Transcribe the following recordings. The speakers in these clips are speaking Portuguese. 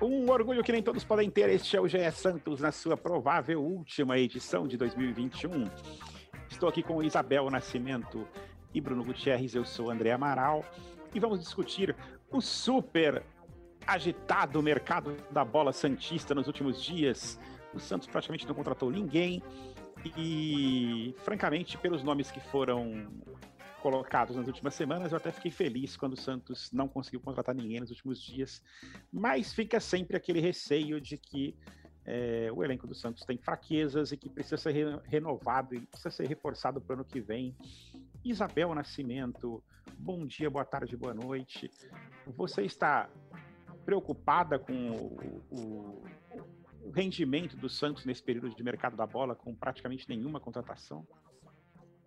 Um orgulho que nem todos podem ter, este é o GE Santos na sua provável última edição de 2021. Estou aqui com Isabel Nascimento e Bruno Gutierrez, eu sou André Amaral e vamos discutir o super agitado mercado da bola santista nos últimos dias. O Santos praticamente não contratou ninguém e, francamente, pelos nomes que foram colocados nas últimas semanas, eu até fiquei feliz quando o Santos não conseguiu contratar ninguém nos últimos dias, mas fica sempre aquele receio de que é, o elenco do Santos tem fraquezas e que precisa ser re renovado e precisa ser reforçado para o ano que vem. Isabel Nascimento, bom dia, boa tarde, boa noite. Você está preocupada com o, o, o rendimento do Santos nesse período de mercado da bola, com praticamente nenhuma contratação?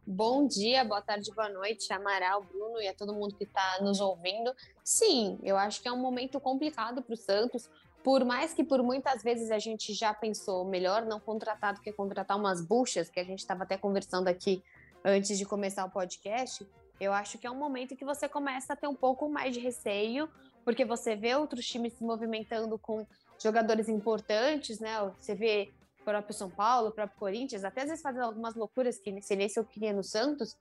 Bom dia, boa tarde, boa noite, Amaral, Bruno e a todo mundo que está nos ouvindo. Sim, eu acho que é um momento complicado para o Santos, por mais que por muitas vezes a gente já pensou melhor não contratar do que contratar umas buchas, que a gente estava até conversando aqui antes de começar o podcast, eu acho que é um momento que você começa a ter um pouco mais de receio, porque você vê outros times se movimentando com jogadores importantes, né? Você vê próprio São Paulo, o próprio Corinthians, até às vezes fazendo algumas loucuras que seria se eu queria no Santos,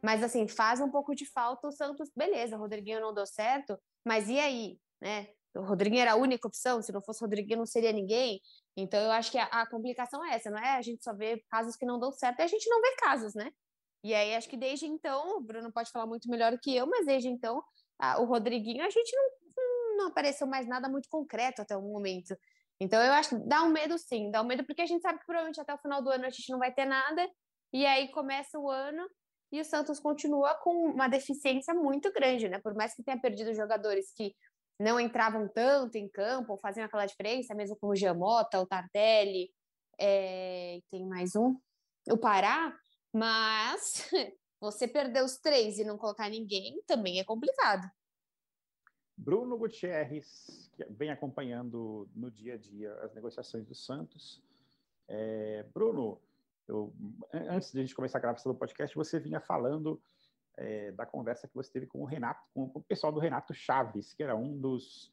mas assim, faz um pouco de falta o Santos, beleza, o Rodriguinho não deu certo, mas e aí, né? O Rodriguinho era a única opção, se não fosse o Rodriguinho não seria ninguém. Então eu acho que a, a complicação é essa, não é a gente só vê casos que não dão certo, e a gente não vê casos, né? E aí acho que desde então, o Bruno pode falar muito melhor que eu, mas desde então, a, o Rodriguinho, a gente não, não apareceu mais nada muito concreto até o momento. Então, eu acho que dá um medo sim, dá um medo porque a gente sabe que provavelmente até o final do ano a gente não vai ter nada, e aí começa o ano e o Santos continua com uma deficiência muito grande, né? Por mais que tenha perdido jogadores que não entravam tanto em campo, ou faziam aquela diferença, mesmo como o Giamota, o Tardelli, é... tem mais um, o Pará, mas você perder os três e não colocar ninguém também é complicado. Bruno Gutierrez, que vem acompanhando no dia a dia as negociações do Santos. É, Bruno, eu, antes de a gente começar a gravação do podcast, você vinha falando é, da conversa que você teve com o Renato, com, o pessoal do Renato Chaves, que era um dos,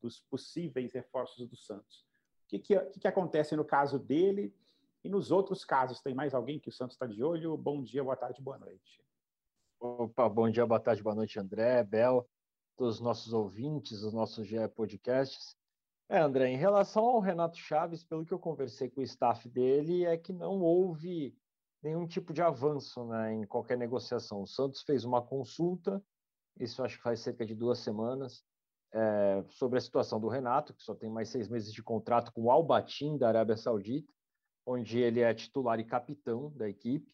dos possíveis reforços do Santos. O que, que, que, acontece no caso dele e nos outros casos? Tem mais alguém que o Santos está de olho? Bom dia, boa tarde, boa noite. Opa, bom dia, boa tarde, boa noite, André, Bel dos nossos ouvintes, dos nossos GE Podcasts. É, André, em relação ao Renato Chaves, pelo que eu conversei com o staff dele, é que não houve nenhum tipo de avanço né, em qualquer negociação. O Santos fez uma consulta, isso acho que faz cerca de duas semanas, é, sobre a situação do Renato, que só tem mais seis meses de contrato com o Albatim da Arábia Saudita, onde ele é titular e capitão da equipe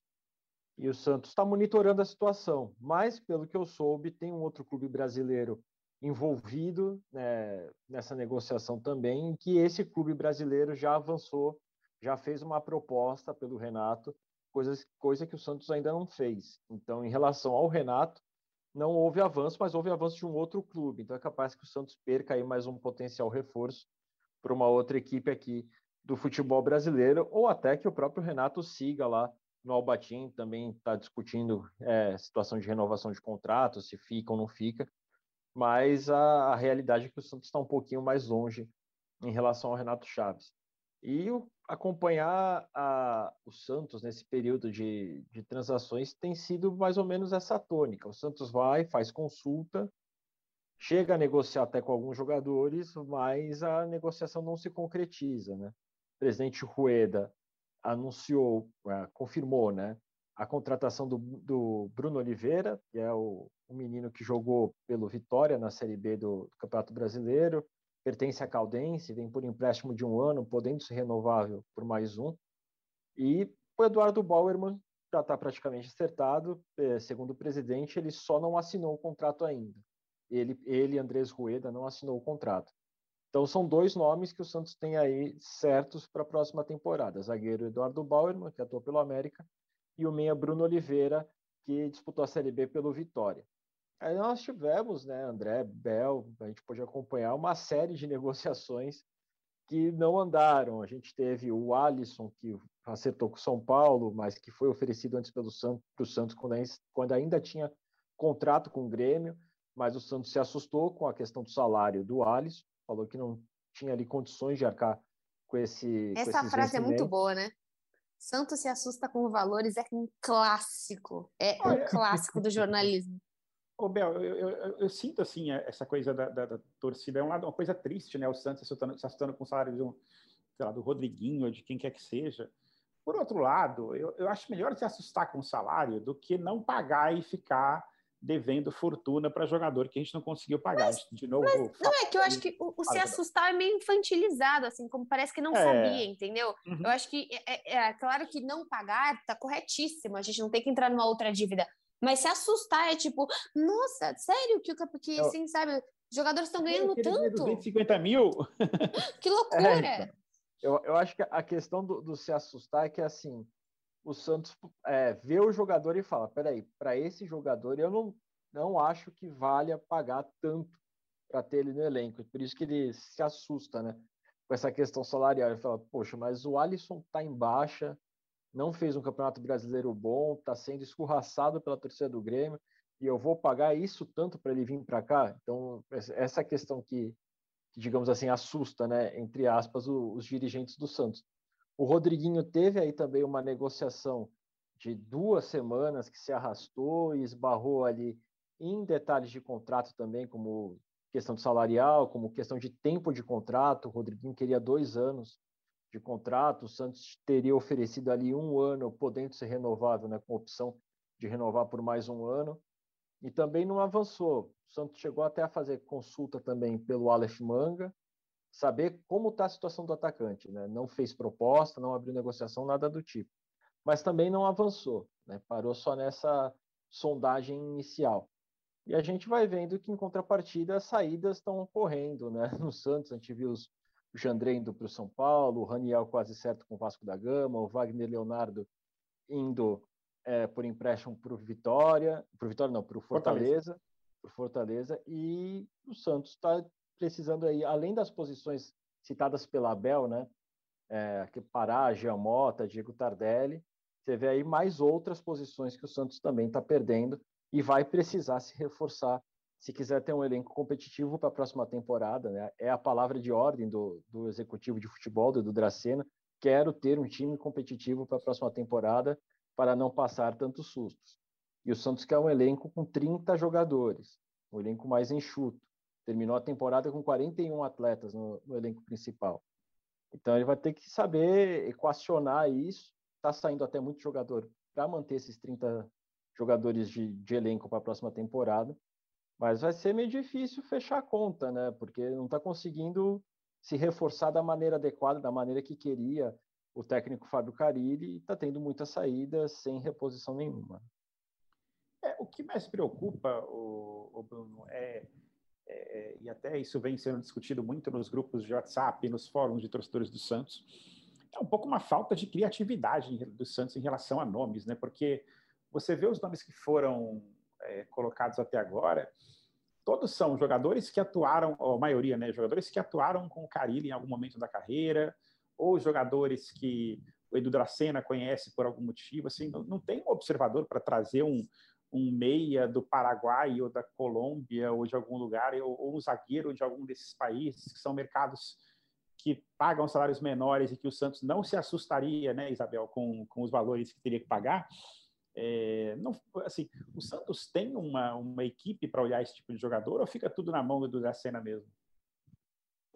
e o Santos está monitorando a situação. Mas, pelo que eu soube, tem um outro clube brasileiro envolvido né, nessa negociação também, que esse clube brasileiro já avançou, já fez uma proposta pelo Renato, coisa, coisa que o Santos ainda não fez. Então, em relação ao Renato, não houve avanço, mas houve avanço de um outro clube. Então, é capaz que o Santos perca aí mais um potencial reforço para uma outra equipe aqui do futebol brasileiro, ou até que o próprio Renato siga lá no Albatim também está discutindo é, situação de renovação de contrato, se fica ou não fica, mas a, a realidade é que o Santos está um pouquinho mais longe em relação ao Renato Chaves. E o, acompanhar a, o Santos nesse período de, de transações tem sido mais ou menos essa tônica. O Santos vai, faz consulta, chega a negociar até com alguns jogadores, mas a negociação não se concretiza. Né? Presidente Rueda anunciou, uh, confirmou, né, a contratação do, do, Bruno Oliveira, que é o, o, menino que jogou pelo Vitória na Série B do, do, Campeonato Brasileiro, pertence à Caldense, vem por empréstimo de um ano, podendo ser renovável por mais um. E o Eduardo Bauerman já está praticamente acertado, eh, segundo o presidente, ele só não assinou o contrato ainda. Ele, ele Andrés Rueda, não assinou o contrato. Então são dois nomes que o Santos tem aí certos para a próxima temporada: zagueiro Eduardo Bauerman, que atuou pelo América, e o meia Bruno Oliveira, que disputou a Série B pelo Vitória. Aí nós tivemos, né, André, Bel, a gente pôde acompanhar uma série de negociações que não andaram. A gente teve o Alisson, que acertou com o São Paulo, mas que foi oferecido antes pelo Santos, para o Santos quando, ainda tinha contrato com o Grêmio, mas o Santos se assustou com a questão do salário do Alisson, falou que não tinha ali condições de arcar com esse. Essa com frase é muito boa, né? Santos se assusta com valores é um clássico, é um clássico do jornalismo. Ô, Bel, eu, eu, eu, eu, sinto assim essa coisa da, da, da, torcida, é um lado, uma coisa triste, né? O Santos se assustando, se assustando com o salário de um, sei lá, do Rodriguinho ou de quem quer que seja. Por outro lado, eu, eu acho melhor se assustar com o salário do que não pagar e ficar devendo fortuna para jogador que a gente não conseguiu pagar. Mas, de novo, mas, não é que eu acho que o, o se assustar é meio infantilizado, assim, como parece que não é. sabia, entendeu? Uhum. Eu acho que é, é, é, claro que não pagar tá corretíssimo, a gente não tem que entrar numa outra dívida. Mas se assustar é tipo, nossa, sério que o que assim, sabe, jogadores estão ganhando tanto. 250 mil? que loucura! É, então, eu, eu acho que a questão do, do se assustar é que assim, o Santos é, vê o jogador e fala: peraí, para esse jogador eu não, não acho que valha pagar tanto para ter ele no elenco. Por isso que ele se assusta, né? Com essa questão salarial. Ele fala: poxa, mas o Alisson está em baixa, não fez um campeonato brasileiro bom, está sendo escorraçado pela torcida do Grêmio, e eu vou pagar isso tanto para ele vir para cá? Então, essa questão que, que, digamos assim, assusta, né? Entre aspas, os, os dirigentes do Santos. O Rodriguinho teve aí também uma negociação de duas semanas que se arrastou e esbarrou ali em detalhes de contrato também, como questão de salarial, como questão de tempo de contrato. O Rodriguinho queria dois anos de contrato, o Santos teria oferecido ali um ano, podendo ser renovável, né, com opção de renovar por mais um ano, e também não avançou. O Santos chegou até a fazer consulta também pelo Aleph Manga, saber como está a situação do atacante. Né? Não fez proposta, não abriu negociação, nada do tipo. Mas também não avançou, né? parou só nessa sondagem inicial. E a gente vai vendo que, em contrapartida, as saídas estão ocorrendo. Né? No Santos, a gente viu os, o Jandré indo para o São Paulo, o Raniel quase certo com o Vasco da Gama, o Wagner Leonardo indo é, por empréstimo para o Vitória, para o Vitória não, para o Fortaleza, Fortaleza. Fortaleza, e o Santos está precisando aí, além das posições citadas pela Abel, né? É, Pará, Giamota, Diego Tardelli, você vê aí mais outras posições que o Santos também está perdendo e vai precisar se reforçar se quiser ter um elenco competitivo para a próxima temporada. Né? É a palavra de ordem do, do executivo de futebol, do Dracena. Quero ter um time competitivo para a próxima temporada para não passar tantos sustos. E o Santos quer um elenco com 30 jogadores, um elenco mais enxuto. Terminou a temporada com 41 atletas no, no elenco principal. Então ele vai ter que saber equacionar isso. Está saindo até muito jogador para manter esses 30 jogadores de, de elenco para a próxima temporada. Mas vai ser meio difícil fechar a conta, né? Porque não está conseguindo se reforçar da maneira adequada, da maneira que queria o técnico Fábio Carilli, está tendo muitas saídas sem reposição nenhuma. É, o que mais preocupa, o, o Bruno, é é, e até isso vem sendo discutido muito nos grupos de WhatsApp, nos fóruns de torcedores do Santos, é um pouco uma falta de criatividade do Santos em relação a nomes, né? Porque você vê os nomes que foram é, colocados até agora, todos são jogadores que atuaram, a maioria, né? Jogadores que atuaram com o Carilli em algum momento da carreira, ou jogadores que o Edu Dracena conhece por algum motivo, assim, não, não tem um observador para trazer um, um meia do Paraguai ou da Colômbia ou de algum lugar, ou, ou um zagueiro de algum desses países, que são mercados que pagam salários menores e que o Santos não se assustaria, né, Isabel, com, com os valores que teria que pagar. É, não, assim, o Santos tem uma, uma equipe para olhar esse tipo de jogador ou fica tudo na mão do Dracena mesmo?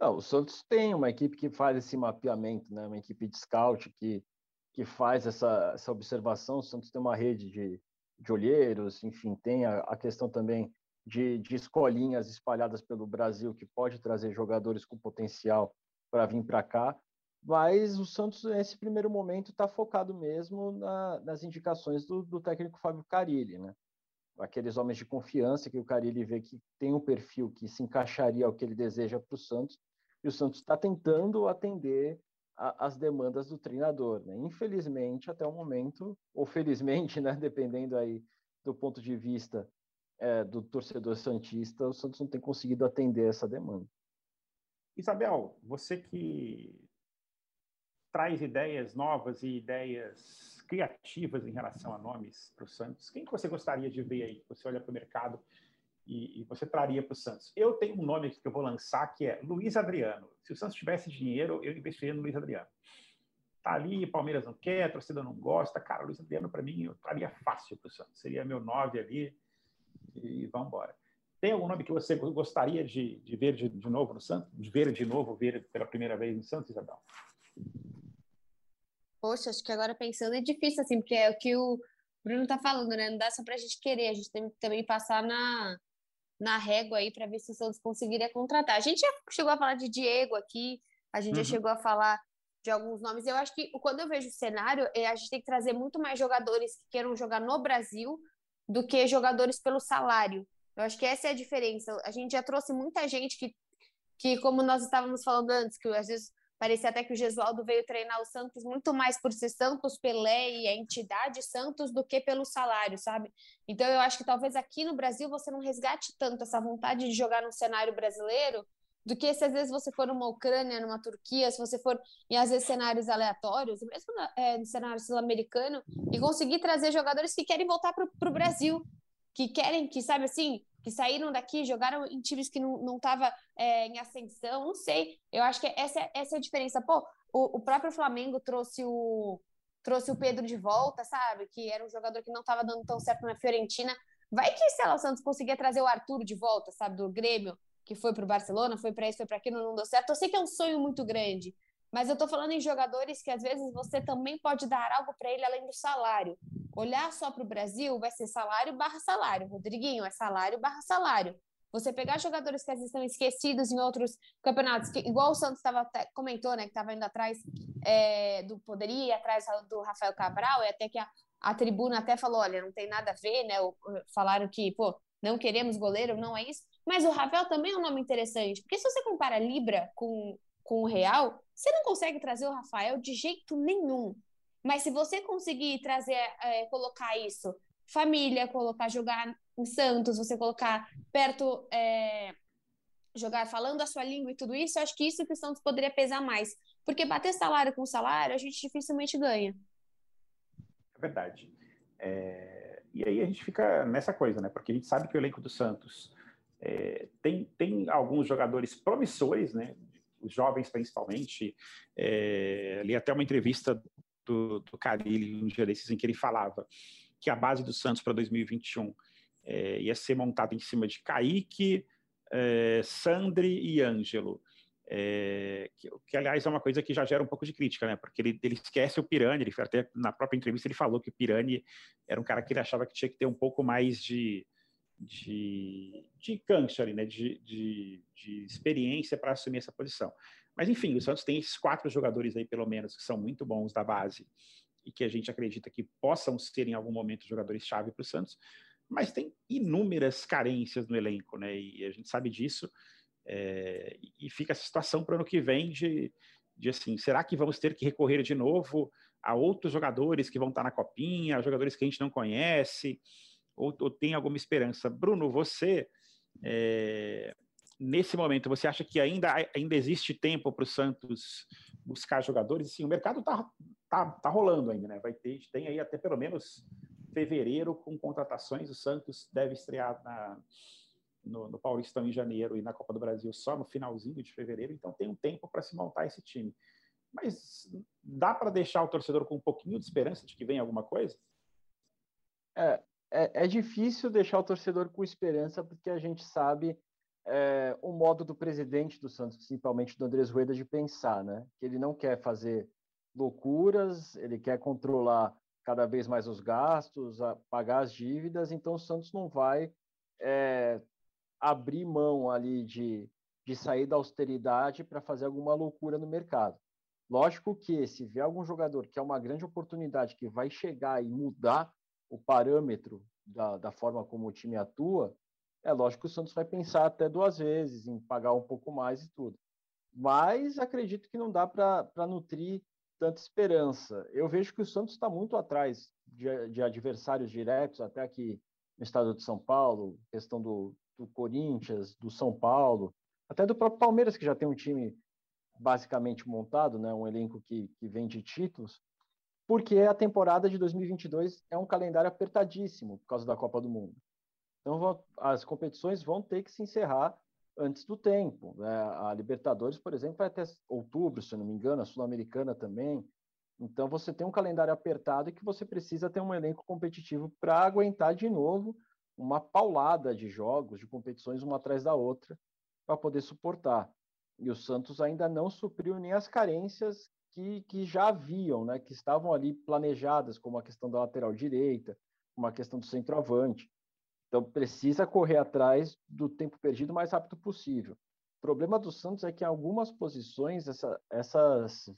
Não, o Santos tem uma equipe que faz esse mapeamento, né? uma equipe de scout que, que faz essa, essa observação. O Santos tem uma rede de, de olheiros, enfim, tem a, a questão também de, de, escolinhas espalhadas pelo Brasil que pode trazer jogadores com potencial para vir para cá, mas o Santos nesse primeiro momento está focado mesmo na, nas indicações do, do, técnico Fábio Carilli, né? Aqueles homens de confiança que o Carilli vê que tem um perfil que se encaixaria ao que ele deseja para o Santos, e o Santos está tentando atender a, as demandas do treinador. Né? Infelizmente, até o momento, ou felizmente, né, dependendo aí do ponto de vista é, do torcedor santista, o Santos não tem conseguido atender essa demanda. Isabel, você que traz ideias novas e ideias criativas em relação a nomes para o Santos, quem que você gostaria de ver aí? Você olha para o mercado e, e, você traria para o Santos. Eu tenho um nome que eu vou lançar que é Luiz Adriano. Se o Santos tivesse dinheiro, eu investiria no Luiz Adriano. Tá ali, Palmeiras não quer, torcida não gosta. Cara, Luiz Adriano, para mim, eu traria fácil para o Santos. Seria meu nove ali e vamos embora. Tem algum nome que você gostaria de, de ver de, de, novo no Santos? De ver de novo, ver pela primeira vez no Santos, Isabel? Poxa, acho que agora pensando é difícil, assim, porque é o que o Bruno tá falando, né? Não dá só pra gente querer, a gente tem que também passar na, na régua aí para ver se o Santos conseguiria contratar. A gente já chegou a falar de Diego aqui, a gente uhum. já chegou a falar de alguns nomes. Eu acho que quando eu vejo o cenário, é, a gente tem que trazer muito mais jogadores que queiram jogar no Brasil do que jogadores pelo salário. Eu acho que essa é a diferença. A gente já trouxe muita gente que, que como nós estávamos falando antes, que às vezes parecia até que o Gesualdo veio treinar o Santos muito mais por ser Santos, Pelé e a entidade Santos do que pelo salário, sabe? Então eu acho que talvez aqui no Brasil você não resgate tanto essa vontade de jogar no cenário brasileiro do que se às vezes você for numa Ucrânia, numa Turquia, se você for em às vezes cenários aleatórios, mesmo é, no cenário sul-americano, e conseguir trazer jogadores que querem voltar para o Brasil, que querem, que sabe assim, que saíram daqui, jogaram em times que não, não tava é, em ascensão, não sei. Eu acho que essa, essa é a diferença. Pô, o, o próprio Flamengo trouxe o, trouxe o Pedro de volta, sabe? Que era um jogador que não estava dando tão certo na Fiorentina. Vai que, lá, o Santos conseguia trazer o Arthur de volta, sabe? Do Grêmio que foi para o Barcelona, foi para isso, foi para aquilo, não deu certo. Eu sei que é um sonho muito grande, mas eu estou falando em jogadores que às vezes você também pode dar algo para ele além do salário. Olhar só para o Brasil vai ser salário barra salário. Rodriguinho, é salário barra salário. Você pegar jogadores que às vezes estão esquecidos em outros campeonatos, que, igual o Santos tava, comentou, né, que estava indo atrás é, do poderia atrás do Rafael Cabral, e até que a, a tribuna até falou, olha, não tem nada a ver, né? Falaram que, pô, não queremos goleiro, não é isso. Mas o Ravel também é um nome interessante, porque se você compara Libra com, com o Real, você não consegue trazer o Rafael de jeito nenhum. Mas se você conseguir trazer, é, colocar isso, família, colocar jogar em Santos, você colocar perto, é, jogar falando a sua língua e tudo isso, eu acho que isso que o Santos poderia pesar mais. Porque bater salário com salário, a gente dificilmente ganha. É verdade. É... E aí a gente fica nessa coisa, né? Porque a gente sabe que o elenco do Santos é, tem, tem alguns jogadores promissores, né? Os jovens principalmente. É, ali até uma entrevista do, do Carilli, desses, em que ele falava que a base do Santos para 2021 é, ia ser montada em cima de Kaique, é, Sandri e Ângelo. É, que, que, aliás é uma coisa que já gera um pouco de crítica, né? Porque ele, ele esquece o Pirani, ele até na própria entrevista ele falou que o Pirani era um cara que ele achava que tinha que ter um pouco mais de, de, de cancha ali, né? De, de, de experiência para assumir essa posição. Mas enfim, o Santos tem esses quatro jogadores aí, pelo menos, que são muito bons da base e que a gente acredita que possam ser em algum momento jogadores-chave para o Santos, mas tem inúmeras carências no elenco, né? E a gente sabe disso. É, e fica essa situação para o ano que vem de, de assim, será que vamos ter que recorrer de novo a outros jogadores que vão estar na copinha, jogadores que a gente não conhece, ou, ou tem alguma esperança? Bruno, você, é, nesse momento, você acha que ainda, ainda existe tempo para o Santos buscar jogadores? Sim, o mercado está tá, tá rolando ainda, né? Vai ter, tem aí até pelo menos fevereiro com contratações, o Santos deve estrear na no, no Paulistão em janeiro e na Copa do Brasil só no finalzinho de fevereiro, então tem um tempo para se montar esse time. Mas dá para deixar o torcedor com um pouquinho de esperança de que vem alguma coisa? É, é, é difícil deixar o torcedor com esperança, porque a gente sabe é, o modo do presidente do Santos, principalmente do Andrés Rueda, de pensar, né? Que ele não quer fazer loucuras, ele quer controlar cada vez mais os gastos, pagar as dívidas, então o Santos não vai é, abrir mão ali de, de sair da austeridade para fazer alguma loucura no mercado. Lógico que se vier algum jogador que é uma grande oportunidade, que vai chegar e mudar o parâmetro da, da forma como o time atua, é lógico que o Santos vai pensar até duas vezes em pagar um pouco mais e tudo. Mas acredito que não dá para nutrir tanta esperança. Eu vejo que o Santos está muito atrás de, de adversários diretos, até aqui no estado de São Paulo, questão do, do Corinthians, do São Paulo, até do próprio Palmeiras, que já tem um time basicamente montado, né, um elenco que, que vem de títulos, porque a temporada de 2022 é um calendário apertadíssimo por causa da Copa do Mundo. Então, as competições vão ter que se encerrar antes do tempo. Né? A Libertadores, por exemplo, vai até outubro, se não me engano, a Sul-Americana também. Então, você tem um calendário apertado e que você precisa ter um elenco competitivo para aguentar de novo uma paulada de jogos, de competições uma atrás da outra, para poder suportar. E o Santos ainda não supriu nem as carências que, que já haviam, né? que estavam ali planejadas, como a questão da lateral direita, como a questão do centroavante. Então, precisa correr atrás do tempo perdido o mais rápido possível. O problema do Santos é que em algumas posições essa, essas,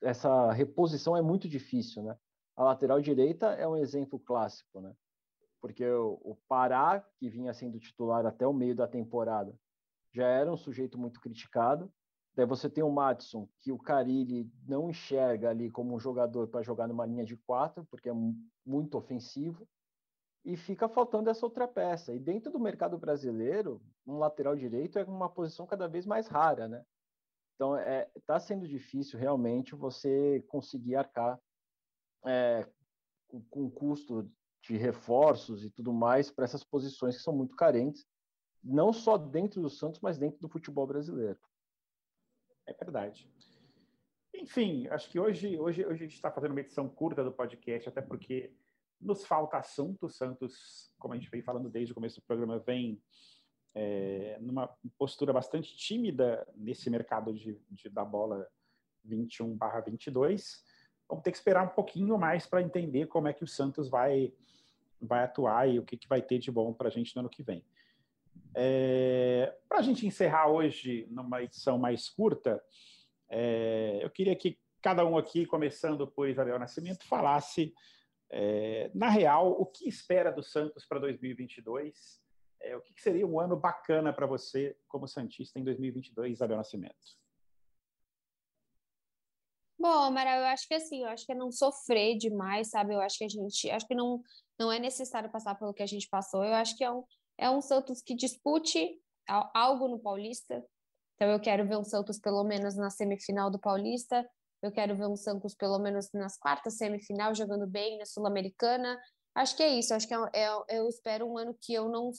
essa reposição é muito difícil, né? A lateral direita é um exemplo clássico, né? Porque o, o Pará, que vinha sendo titular até o meio da temporada, já era um sujeito muito criticado. Daí você tem o Matson, que o Carilli não enxerga ali como um jogador para jogar numa linha de quatro, porque é muito ofensivo e fica faltando essa outra peça. E dentro do mercado brasileiro, um lateral direito é uma posição cada vez mais rara, né? Então, está é, tá sendo difícil realmente você conseguir arcar é, com, com custo de reforços e tudo mais para essas posições que são muito carentes, não só dentro do Santos, mas dentro do futebol brasileiro. É verdade. Enfim, acho que hoje, hoje, hoje a gente está fazendo uma edição curta do podcast, até porque nos falta assunto. Santos, como a gente vem falando desde o começo do programa, vem é, numa postura bastante tímida nesse mercado de, de da bola 21/22. Vamos ter que esperar um pouquinho mais para entender como é que o Santos vai vai atuar e o que, que vai ter de bom para a gente no ano que vem. É, para a gente encerrar hoje numa edição mais curta, é, eu queria que cada um aqui, começando por Isabel Nascimento, falasse é, na real, o que espera do Santos para 2022? É, o que seria um ano bacana para você como Santista em 2022, Isabel Nascimento? Bom, Amaral, eu acho que assim, eu acho que é não sofrer demais, sabe? Eu acho que a gente, acho que não, não é necessário passar pelo que a gente passou. Eu acho que é um, é um Santos que dispute algo no Paulista. Então eu quero ver um Santos pelo menos na semifinal do Paulista. Eu quero ver um Santos pelo menos nas quartas semifinal jogando bem na Sul-Americana. Acho que é isso. Acho que é, é, eu espero um ano que eu não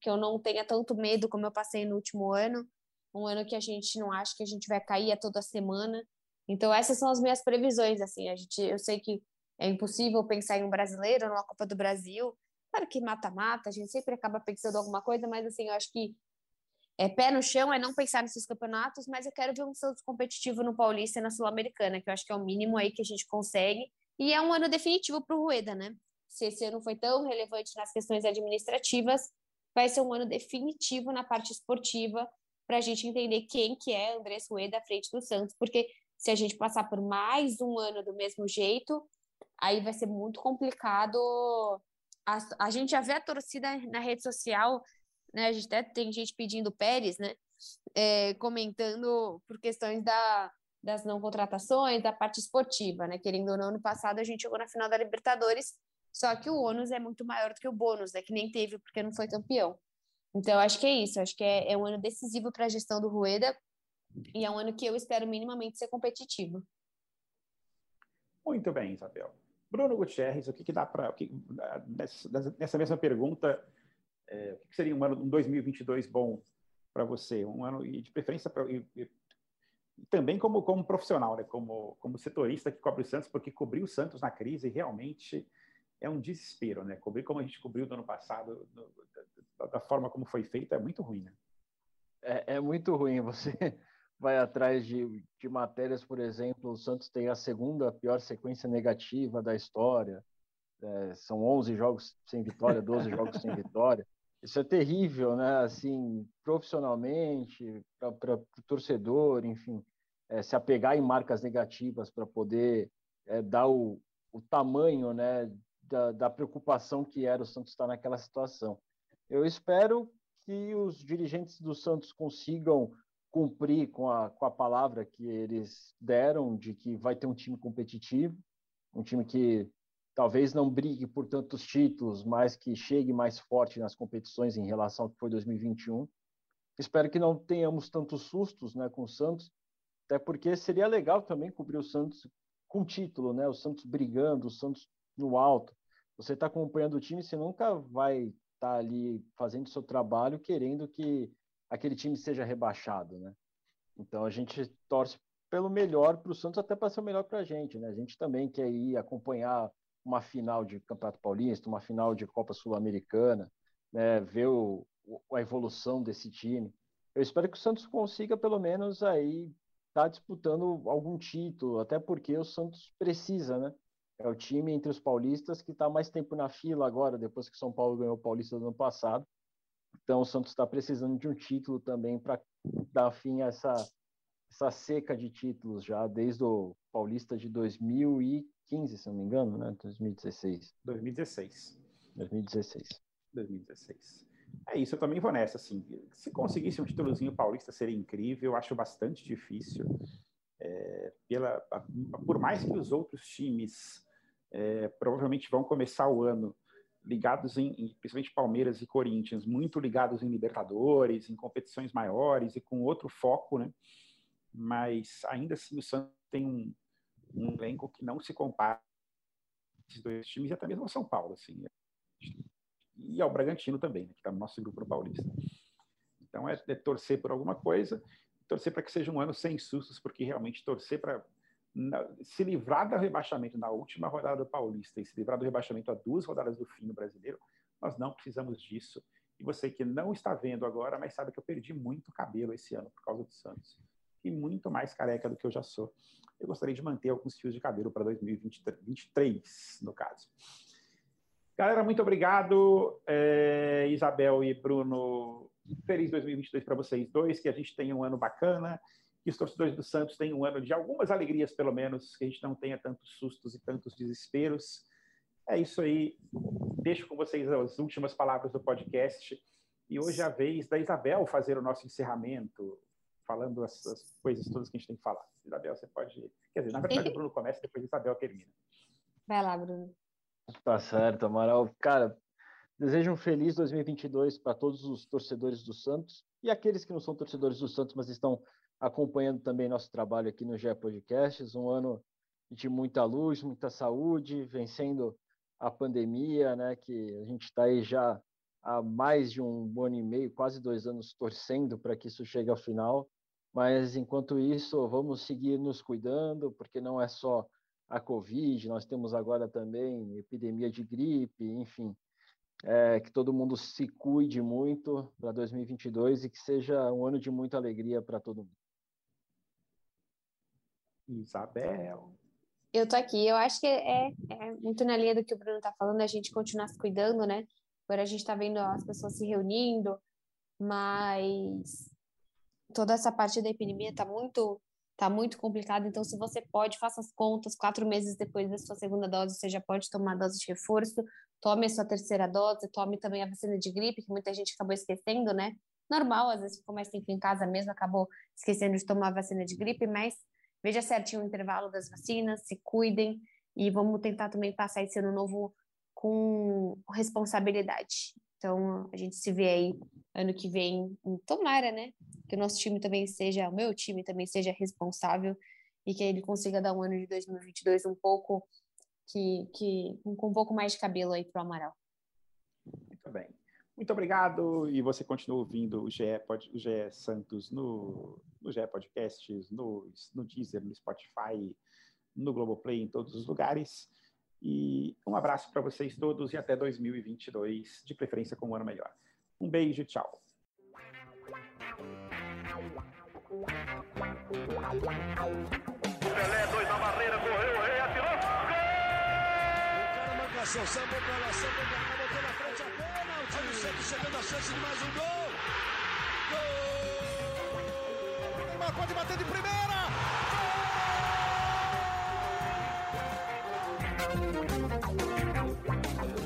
que eu não tenha tanto medo como eu passei no último ano. Um ano que a gente não acha que a gente vai cair a toda semana. Então essas são as minhas previsões. Assim, a gente, eu sei que é impossível pensar em um brasileiro numa Copa do Brasil. Claro que mata-mata, a gente sempre acaba pensando alguma coisa, mas assim, eu acho que é, pé no chão, é não pensar nesses campeonatos, mas eu quero ver um Santos competitivo no Paulista e na Sul-Americana, que eu acho que é o mínimo aí que a gente consegue. E é um ano definitivo para o Rueda, né? Se esse ano foi tão relevante nas questões administrativas, vai ser um ano definitivo na parte esportiva para a gente entender quem que é Andrés Rueda à frente do Santos, porque se a gente passar por mais um ano do mesmo jeito, aí vai ser muito complicado. A, a gente já vê a torcida na rede social né? A gente até tem gente pedindo Pérez, né? É, comentando por questões da, das não contratações, da parte esportiva, né? Querendo ou não, ano passado a gente chegou na final da Libertadores, só que o ônus é muito maior do que o bônus, né? Que nem teve porque não foi campeão. Então, acho que é isso. Acho que é, é um ano decisivo para a gestão do Rueda e é um ano que eu espero minimamente ser competitivo. Muito bem, Isabel. Bruno Gutierrez, o que, que dá para. Nessa mesma pergunta, é, o que seria um ano, um 2022 bom para você? Um ano e de preferência para também como, como profissional, né? como, como setorista que cobre o Santos, porque cobrir o Santos na crise realmente é um desespero, né? Cobrir como a gente cobriu no ano passado, no, da, da, forma como foi feito, é muito ruim, né? É, é muito ruim. Você vai atrás de, de matérias, por exemplo, o Santos tem a segunda pior sequência negativa da história. É, são 11 jogos sem vitória, 12 jogos sem vitória. Isso é terrível, né? Assim, profissionalmente, para o torcedor, enfim, é, se apegar em marcas negativas para poder é, dar o, o tamanho, né, da, da, preocupação que era o Santos estar naquela situação. Eu espero que os dirigentes do Santos consigam cumprir com a, com a palavra que eles deram de que vai ter um time competitivo, um time que talvez não brigue por tantos títulos, mas que chegue mais forte nas competições em relação ao que foi 2021. Espero que não tenhamos tantos sustos né, com o Santos, até porque seria legal também cobrir o Santos com título, né? O Santos brigando, o Santos no alto. Você está acompanhando o time, você nunca vai estar tá ali fazendo seu trabalho querendo que aquele time seja rebaixado, né? Então a gente torce pelo melhor para o Santos, até para ser o melhor para a gente, né? A gente também quer ir acompanhar uma final de Campeonato Paulista, uma final de Copa Sul-Americana, né? Ver o, a evolução desse time. Eu espero que o Santos consiga pelo menos aí estar tá disputando algum título, até porque o Santos precisa, né? É o time entre os paulistas que está mais tempo na fila agora, depois que São Paulo ganhou o Paulista do ano passado. Então o Santos está precisando de um título também para dar fim a essa, essa seca de títulos já desde o Paulista de 2015, se não me engano, né? 2016. 2016. 2016. 2016. É isso, eu também vou nessa, assim. Se conseguisse um títulozinho paulista seria incrível, eu acho bastante difícil. É, pela, por mais que os outros times é, provavelmente vão começar o ano ligados em, em, principalmente Palmeiras e Corinthians, muito ligados em Libertadores, em competições maiores e com outro foco, né? Mas ainda assim o Santos tem um, um elenco que não se compara esses dois times e até mesmo o São Paulo, assim. E ao Bragantino também, né, que está no nosso grupo no Paulista. Então é, é torcer por alguma coisa, torcer para que seja um ano sem sustos, porque realmente torcer para se livrar do rebaixamento na última rodada do Paulista e se livrar do rebaixamento a duas rodadas do fim no Brasileiro, nós não precisamos disso. E você que não está vendo agora, mas sabe que eu perdi muito cabelo esse ano por causa do Santos. E muito mais careca do que eu já sou. Eu gostaria de manter alguns fios de cabelo para 2023, no caso. Galera, muito obrigado. É, Isabel e Bruno, feliz 2022 para vocês dois. Que a gente tenha um ano bacana que os torcedores do Santos tenham um ano de algumas alegrias, pelo menos, que a gente não tenha tantos sustos e tantos desesperos. É isso aí. Deixo com vocês as últimas palavras do podcast. E hoje é a vez da Isabel fazer o nosso encerramento, falando as, as coisas todas que a gente tem que falar. Isabel, você pode. Quer dizer, na verdade, o Bruno começa, depois a Isabel termina. Vai lá, Bruno. Tá certo, Amaral. Cara, desejo um feliz 2022 para todos os torcedores do Santos e aqueles que não são torcedores do Santos, mas estão acompanhando também nosso trabalho aqui no GE Podcasts, um ano de muita luz, muita saúde, vencendo a pandemia, né, que a gente está aí já há mais de um ano e meio, quase dois anos, torcendo para que isso chegue ao final. Mas enquanto isso, vamos seguir nos cuidando, porque não é só a Covid, nós temos agora também epidemia de gripe, enfim. É, que todo mundo se cuide muito para 2022 e que seja um ano de muita alegria para todo mundo. Isabel. Eu tô aqui. Eu acho que é, é muito na linha do que o Bruno tá falando, a gente continuar se cuidando, né? Agora a gente tá vendo as pessoas se reunindo, mas toda essa parte da epidemia tá muito tá muito complicado. Então, se você pode, faça as contas. Quatro meses depois da sua segunda dose, você já pode tomar a dose de reforço. Tome a sua terceira dose, tome também a vacina de gripe, que muita gente acabou esquecendo, né? Normal, às vezes ficou mais tempo em casa mesmo, acabou esquecendo de tomar a vacina de gripe, mas veja certinho o intervalo das vacinas, se cuidem e vamos tentar também passar esse ano novo com responsabilidade. Então, a gente se vê aí ano que vem, tomara, né? Que o nosso time também seja, o meu time também seja responsável e que ele consiga dar um ano de 2022 um pouco, que, que com um pouco mais de cabelo aí para o Amaral. Muito bem. Muito obrigado. E você continua ouvindo o GE, o GE Santos no, no GE Podcasts, no, no Deezer, no Spotify, no Globoplay, em todos os lugares. E um abraço para vocês todos e até 2022, de preferência com um ano melhor. Um beijo e tchau. Pelé, dois na barreira, correu, o rei atirou. Gol! O cara marca ação, samba lá, samba cá, botou na frente a bola. Olha o Santos chegando a chance de mais um gol. Gol! Neymar pode bater de primeira. Gol!